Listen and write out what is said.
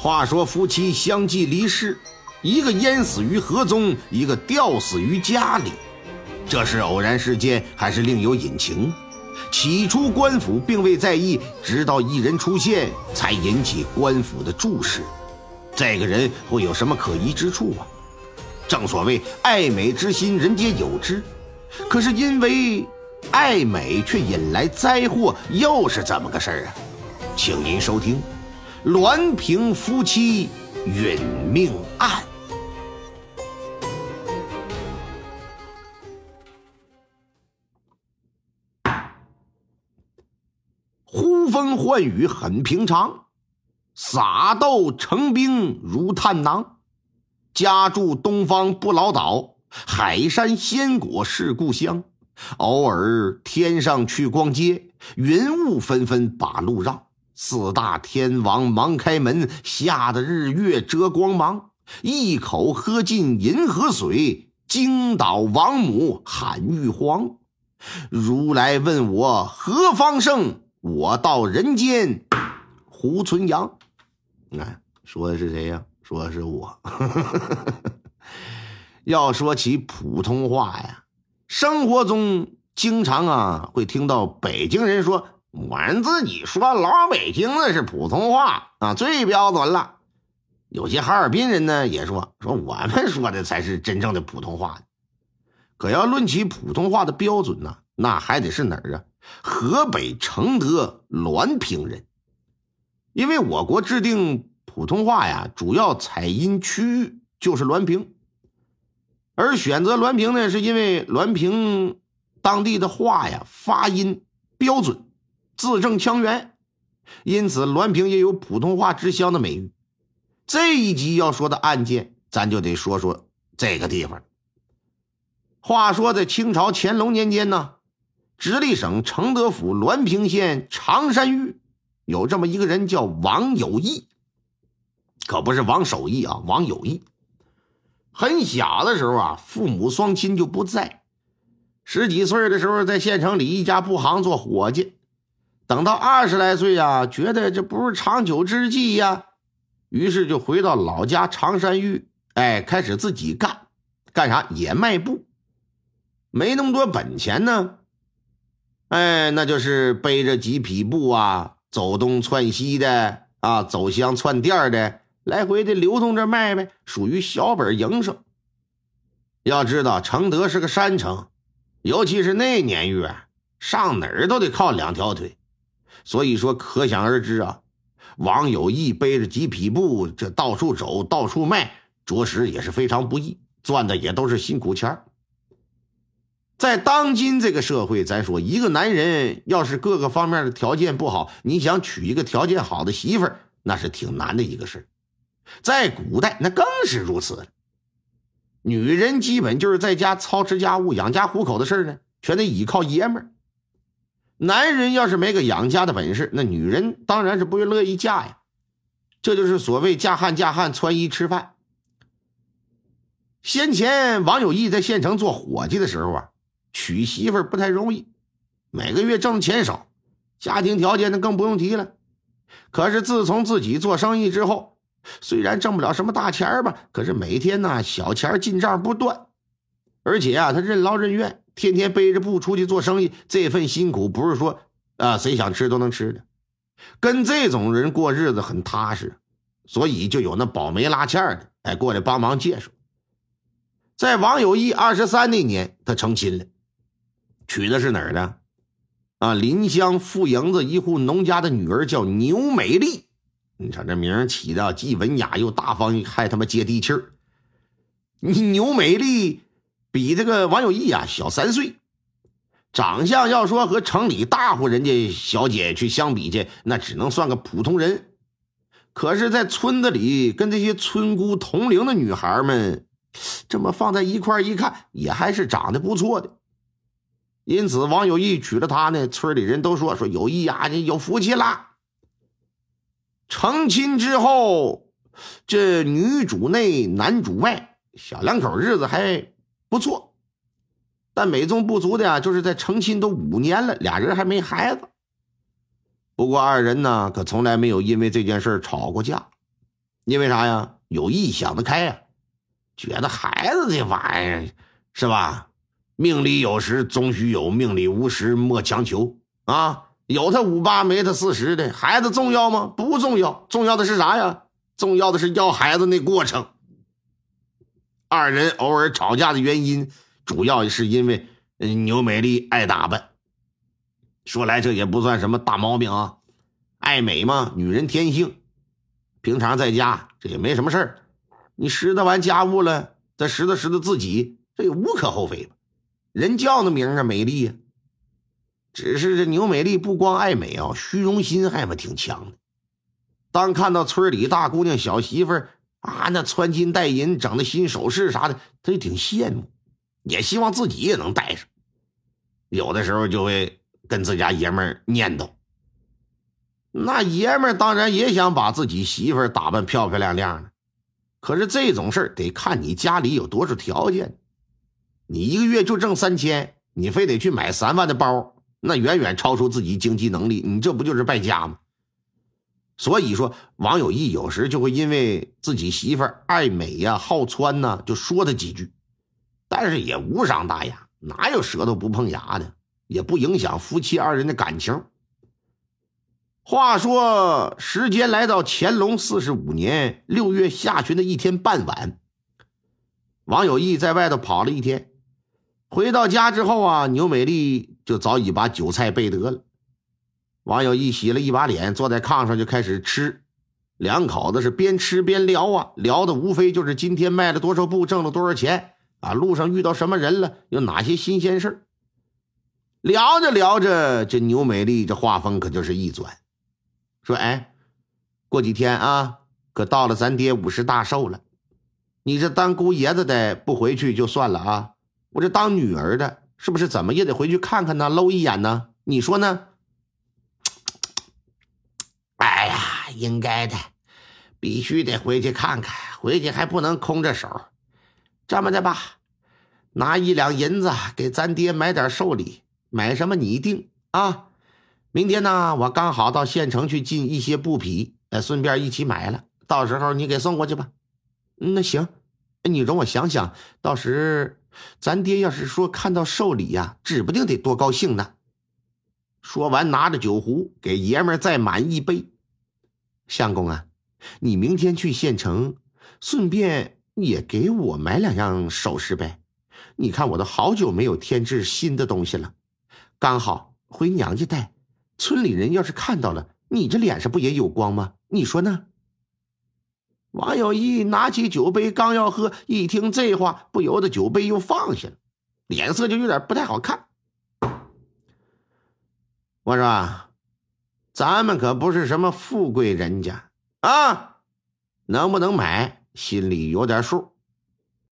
话说夫妻相继离世，一个淹死于河中，一个吊死于家里，这是偶然事件还是另有隐情？起初官府并未在意，直到一人出现，才引起官府的注视。这个人会有什么可疑之处啊？正所谓爱美之心，人皆有之。可是因为爱美，却引来灾祸，又是怎么个事儿啊？请您收听。栾平夫妻殒命案。呼风唤雨很平常，撒豆成兵如探囊。家住东方不老岛，海山鲜果是故乡。偶尔天上去逛街，云雾纷纷把路让。四大天王忙开门，吓得日月遮光芒。一口喝尽银河水，惊倒王母喊玉皇。如来问我何方圣，我到人间胡存阳。看，说的是谁呀？说的是我。要说起普通话呀，生活中经常啊会听到北京人说。我们自己说老北京的是普通话啊，最标准了。有些哈尔滨人呢也说说我们说的才是真正的普通话。可要论起普通话的标准呢，那还得是哪儿啊？河北承德滦平人。因为我国制定普通话呀，主要采音区域就是滦平。而选择滦平呢，是因为滦平当地的话呀发音标准。字正腔圆，因此滦平也有普通话之乡的美誉。这一集要说的案件，咱就得说说这个地方。话说在清朝乾隆年间呢，直隶省承德府滦平县长山峪有这么一个人叫王有义，可不是王守义啊，王有义。很小的时候啊，父母双亲就不在，十几岁的时候在县城里一家布行做伙计。等到二十来岁呀，觉得这不是长久之计呀，于是就回到老家长山峪，哎，开始自己干，干啥也卖布，没那么多本钱呢，哎，那就是背着几匹布啊，走东窜西的啊，走乡串店的，来回的流动着卖呗，属于小本营生。要知道承德是个山城，尤其是那年月，上哪儿都得靠两条腿。所以说，可想而知啊，王有义背着几匹布，这到处走，到处卖，着实也是非常不易，赚的也都是辛苦钱在当今这个社会，咱说一个男人要是各个方面的条件不好，你想娶一个条件好的媳妇儿，那是挺难的一个事在古代，那更是如此。女人基本就是在家操持家务、养家糊口的事呢，全得依靠爷们儿。男人要是没个养家的本事，那女人当然是不会乐意嫁呀。这就是所谓嫁汉嫁汉，穿衣吃饭。先前王有义在县城做伙计的时候啊，娶媳妇不太容易，每个月挣的钱少，家庭条件那更不用提了。可是自从自己做生意之后，虽然挣不了什么大钱吧，可是每天呢小钱进账不断，而且啊他任劳任怨。天天背着布出去做生意，这份辛苦不是说啊谁想吃都能吃的。跟这种人过日子很踏实，所以就有那保媒拉纤的，哎，过来帮忙介绍。在王有义二十三那年，他成亲了，娶的是哪儿的？啊，临湘富营子一户农家的女儿，叫牛美丽。你瞅这名起的既文雅又大方，还他妈接地气儿。牛美丽。比这个王有义啊小三岁，长相要说和城里大户人家小姐去相比去，那只能算个普通人。可是，在村子里跟这些村姑同龄的女孩们，这么放在一块一看，也还是长得不错的。因此，王有义娶了她呢，村里人都说说有义呀，你有福气啦。成亲之后，这女主内男主外，小两口日子还。不错，但美中不足的呀，就是在成亲都五年了，俩人还没孩子。不过二人呢，可从来没有因为这件事吵过架。因为啥呀？有意想得开呀，觉得孩子这玩意儿是吧？命里有时终须有，命里无时莫强求啊！有他五八没他四十的孩子重要吗？不重要，重要的是啥呀？重要的是要孩子那过程。二人偶尔吵架的原因，主要是因为牛美丽爱打扮。说来这也不算什么大毛病啊，爱美嘛，女人天性。平常在家这也没什么事儿，你拾掇完家务了，再拾掇拾掇自己，这也无可厚非吧？人叫那名啊，美丽呀。只是这牛美丽不光爱美啊，虚荣心还他妈挺强的。当看到村里大姑娘、小媳妇啊，那穿金戴银、整的新首饰啥的，他就挺羡慕，也希望自己也能戴上。有的时候就会跟自家爷们儿念叨。那爷们儿当然也想把自己媳妇儿打扮漂漂亮亮的，可是这种事儿得看你家里有多少条件。你一个月就挣三千，你非得去买三万的包。那远远超出自己经济能力，你这不就是败家吗？所以说，王有义有时就会因为自己媳妇爱美呀、好穿呐，就说他几句，但是也无伤大雅，哪有舌头不碰牙的，也不影响夫妻二人的感情。话说，时间来到乾隆四十五年六月下旬的一天傍晚，王有义在外头跑了一天。回到家之后啊，牛美丽就早已把酒菜备得了。网友一洗了一把脸，坐在炕上就开始吃。两口子是边吃边聊啊，聊的无非就是今天卖了多少布，挣了多少钱啊，路上遇到什么人了，有哪些新鲜事聊着聊着，这牛美丽这话风可就是一转，说：“哎，过几天啊，可到了咱爹五十大寿了，你这当姑爷子的不回去就算了啊。”我这当女儿的，是不是怎么也得回去看看呢，搂一眼呢？你说呢？哎呀，应该的，必须得回去看看。回去还不能空着手。这么的吧，拿一两银子给咱爹买点寿礼，买什么你定啊？明天呢，我刚好到县城去进一些布匹，哎，顺便一起买了，到时候你给送过去吧。那行，你容我想想到时。咱爹要是说看到寿礼呀，指不定得多高兴呢。说完，拿着酒壶给爷们再满一杯。相公啊，你明天去县城，顺便也给我买两样首饰呗。你看我都好久没有添置新的东西了，刚好回娘家带。村里人要是看到了，你这脸上不也有光吗？你说呢？王有义拿起酒杯，刚要喝，一听这话，不由得酒杯又放下了，脸色就有点不太好看。我说：“咱们可不是什么富贵人家啊，能不能买，心里有点数。